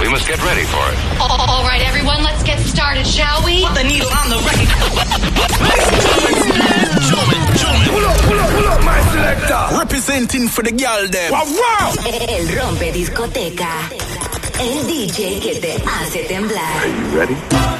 We must get ready for it. All right, everyone, let's get started, shall we? Put the needle on the record. Pull up, pull up, pull up, my selector. Representing for the girl them. Wow, wow. El rompe discoteca. El DJ que te hace temblar. You ready?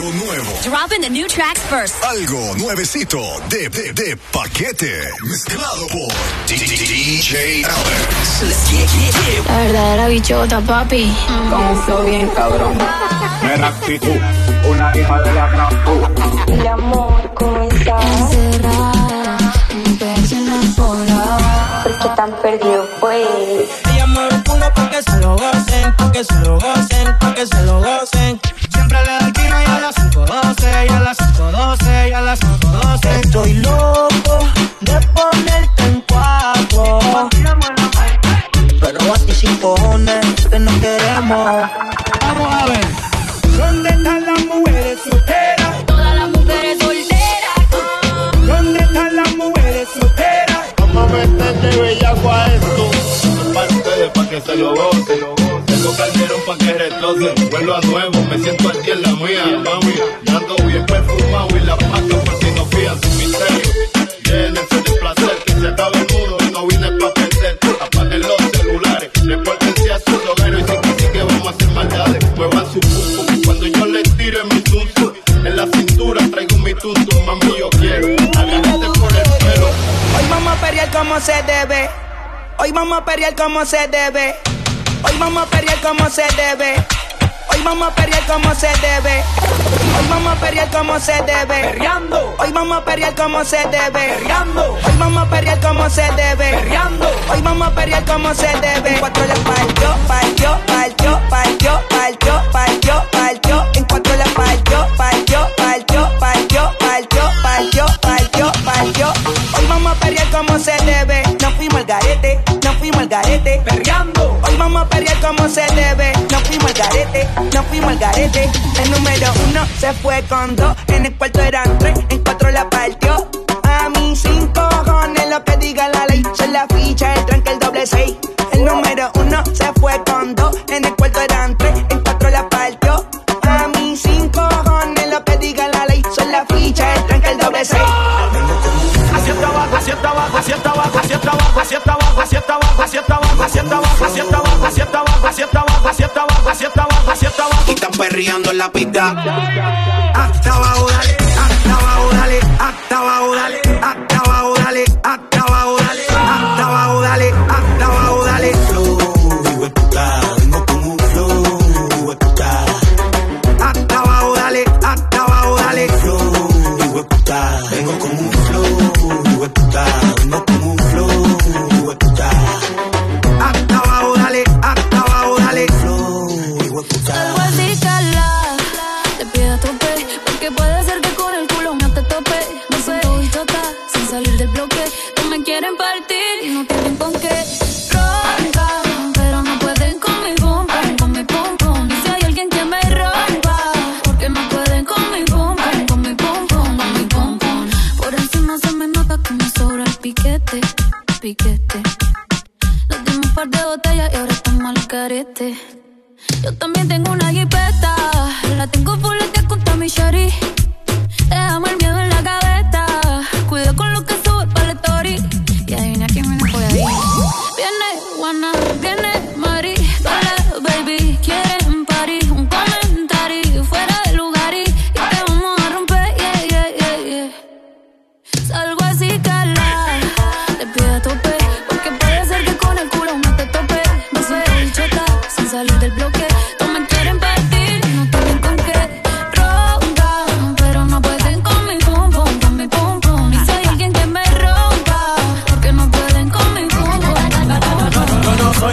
Algo nuevo. Dropping the new tracks first. Algo nuevecito de, de, de paquete. Mezclado por DJ Alex. La verdadera bichota, papi. Con un flow bien cabrón. Mera actitud, una hija de la gran puta. Mi amor, ¿cómo estás? Encerrada. ¿Por qué tan perdido, pues? Ella mueve el culo pa' que se lo gocen, pa' que se lo gocen, pa' que se lo gocen. Vamos a ver. ¿Dónde están las mujeres solteras? Todas las mujeres solteras. ¿Dónde están las mujeres solteras? Vamos a meterle bellaco a esto. Para ustedes, para que se lo gocen. Tengo calderón para que retrocen. Vuelvo a nuevo, me siento aquí en la como se debe. Hoy vamos a pelear como se debe. Hoy vamos a pelear como se debe. Hoy vamos a pelear como se debe. Hoy vamos a pelear como se debe. Hoy vamos a pelear como se debe. Hoy vamos a pelear como se debe. En cuatro la partió, partió, partió, partió, partió, partió, partió. En cuatro la partió, partió, partió, partió, partió, partió, partió, partió. Hoy vamos a pelear como se debe. Garete. Perreando. Hoy vamos a pelear como se debe. No fuimos al garete, no fuimos al garete. El número uno se fue con dos. En el cuarto eran tres, en cuatro la partió. A mí cinco cojones lo que diga la ley. Son la ficha, el tranque, el doble seis. El número uno se fue con dos. Hacia abajo, hacia abajo, abajo, abajo, abajo, abajo, abajo. Y están perreando en la pista. Hasta abajo, dale, hasta abajo, dale, hasta abajo, dale, hasta abajo, dale, hasta abajo, dale, hasta abajo, dale, hasta abajo, dale. Vengo con un flow. Hasta abajo, dale, hasta. Flow. Vengo con un flow,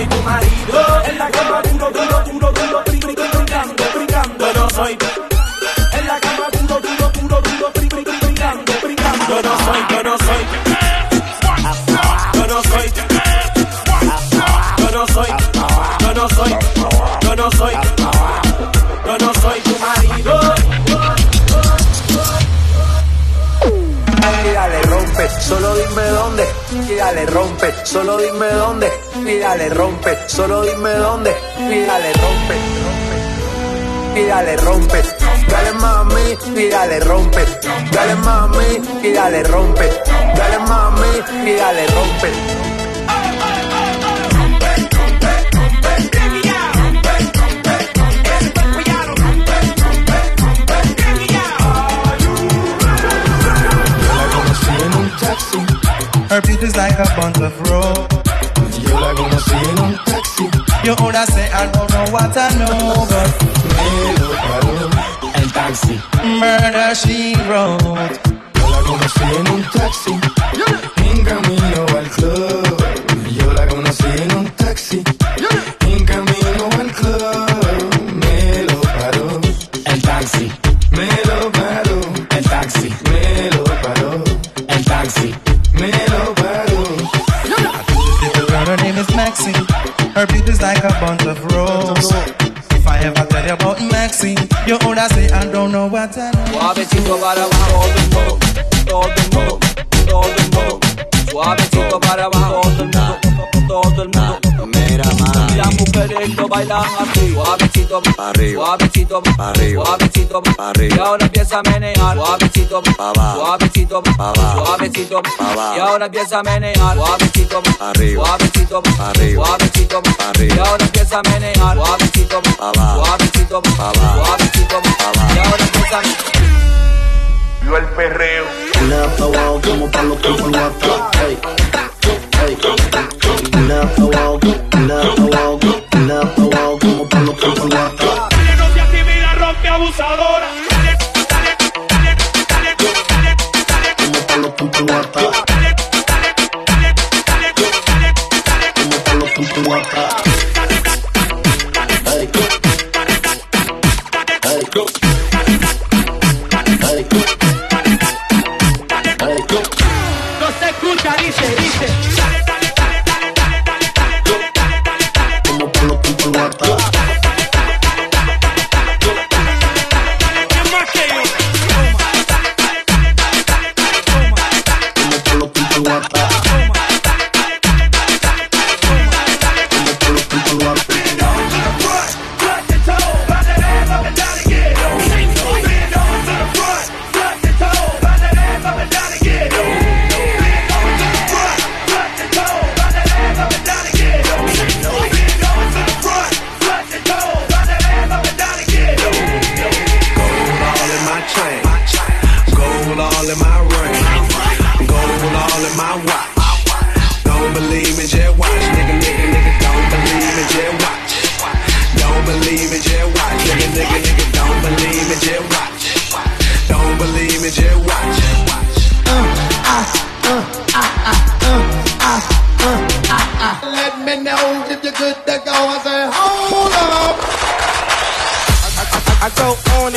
tu marido. En la cama duro, duro, duro, duro, brin, brin, brin, brincando, brincando. No soy. En la cama duro, duro, duro, duro, brin, brin, brin, brincando, brincando. No soy, yo no soy. Yo no soy. Yo no soy. Yo no soy. Yo no soy. Yo no soy tu marido. Dale, dale, rompe, solo dime dónde y dale rompe, solo dime dónde y dale rompe, solo dime dónde y dale rompe. Y dale rompe, dale mami y dale rompe, dale mami y dale rompe, dale mami y dale rompe. Her beauty's like a bunch of rope. You older say I don't know what I know, but Me lo paró el taxi. murder she wrote. Yo la conocí en un taxi. En camino al club. Yo la conocí en un taxi. En camino al club. Me lo paró el taxi. Me lo paró Beauty's like a bunch of roses. If I ever tell you about Maxine, you older say I don't know what I know. Lo bailan así, suavecito, Pa' arriba. suavecito, Pa' arriba. suavecito, Pa' arriba. Y ahora empieza a menear, suavecito, Pa' abajo. suavecito, Pa' abajo. suavecito, Pa' abajo. Y ahora empieza a menear, suavecito, arriba. suavecito, Pa' arriba. suavecito, Pa' arriba. Y ahora empieza a menear, suavecito, Pa' abajo. suavecito, Pa' abajo. suavecito, Pa' abajo. Y ahora empieza a Viva el perreo. Una pa' abajo como pa' los que van a atrás. Ey, ey. Una pa' abajo, una pa' como pa' los que van a atrás. no rompe abusadora. All in my ring, gold all in my watch. Don't believe me, just watch, nigga, nigga, nigga. Don't believe me, just watch. Don't believe me, just watch, nigga, nigga, nigga. Don't believe me, just watch. Don't believe me, just watch. Let me know if you're good to go. I say, hold up. I go on and on.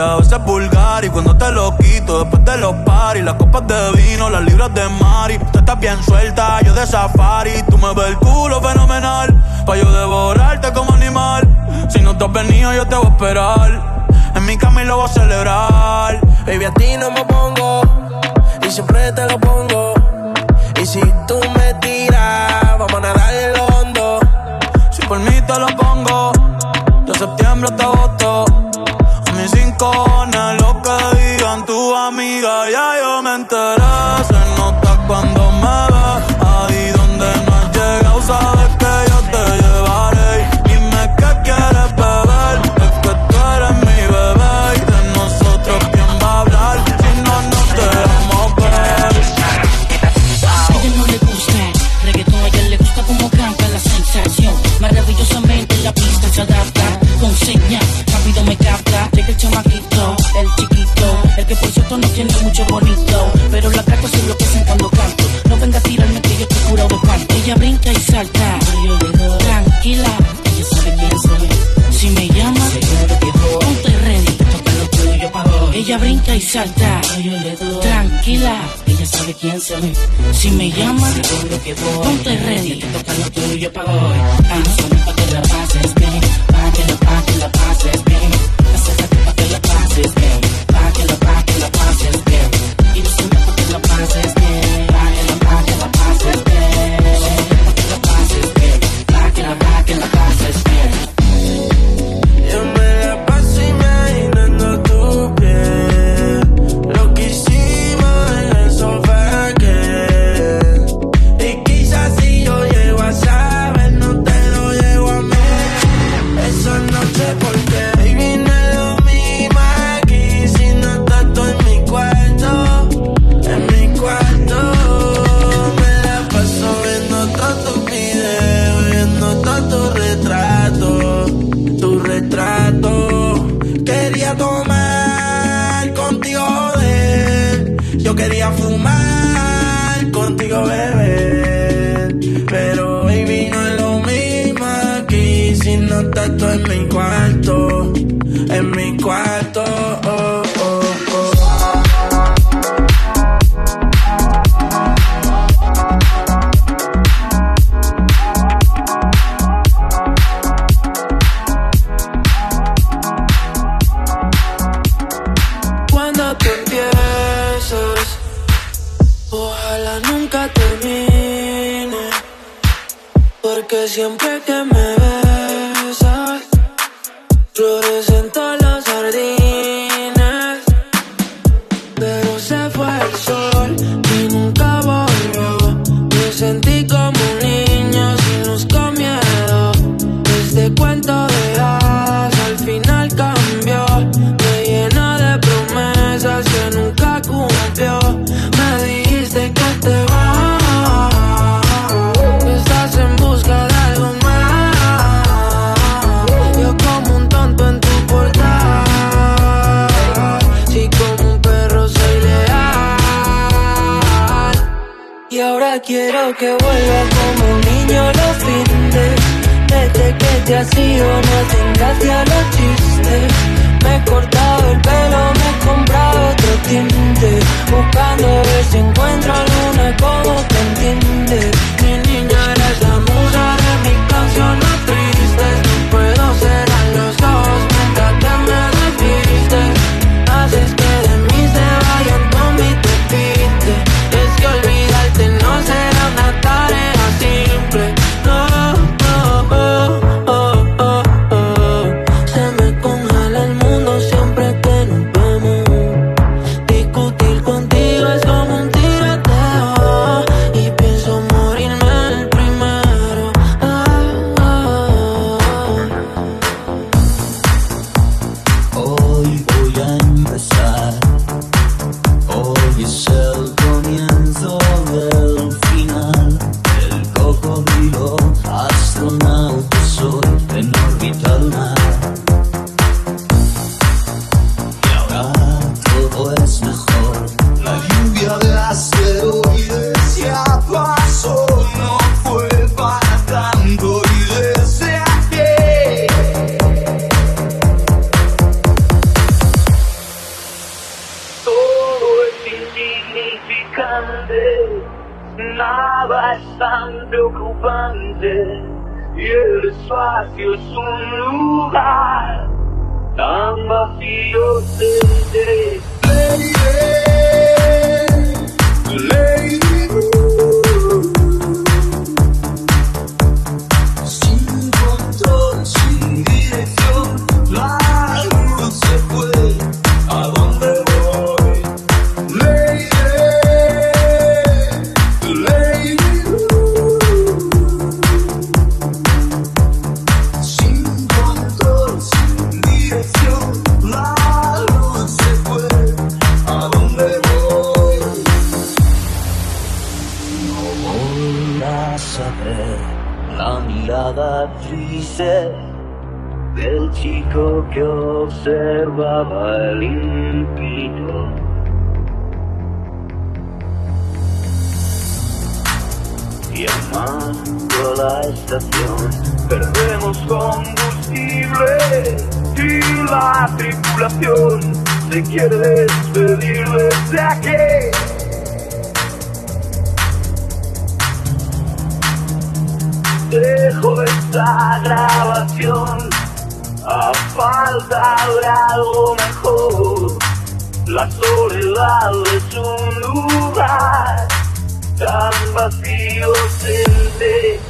a veces vulgar. Y cuando te lo quito, después de los paris, las copas de vino, las libras de Mari. Tú estás bien suelta, yo de safari. Tú me ves el culo fenomenal, pa' yo devorarte como animal. Si no te has venido, yo te voy a esperar. En mi cama y lo voy a celebrar. Baby, a ti no me pongo, y siempre te lo pongo. Y si tú me tiras, vamos a nadar en lo hondo. Si por mí te lo pongo, de septiembre hasta agosto. saltar. Tranquila, ella sabe quién soy. Si me llaman, seguro que voy. Ponte ready, te toca lo tuyo para hoy. Ah, Tan solo para que la pases bien, para Que vuelva como un niño lo viste. Desde que te has ido no hacen gracia los chistes. Me he cortado el pelo, me he comprado otro tinte. Buscando a ver si encuentro alguna como te entiende. Vacío la mirada triste del chico que observaba el infinito. Llamando a la estación, perdemos combustible y la tripulación se quiere despedir desde aquí. Dejo esta grabación a falta de algo mejor. La soledad es un lugar tan vacío senté. Lady,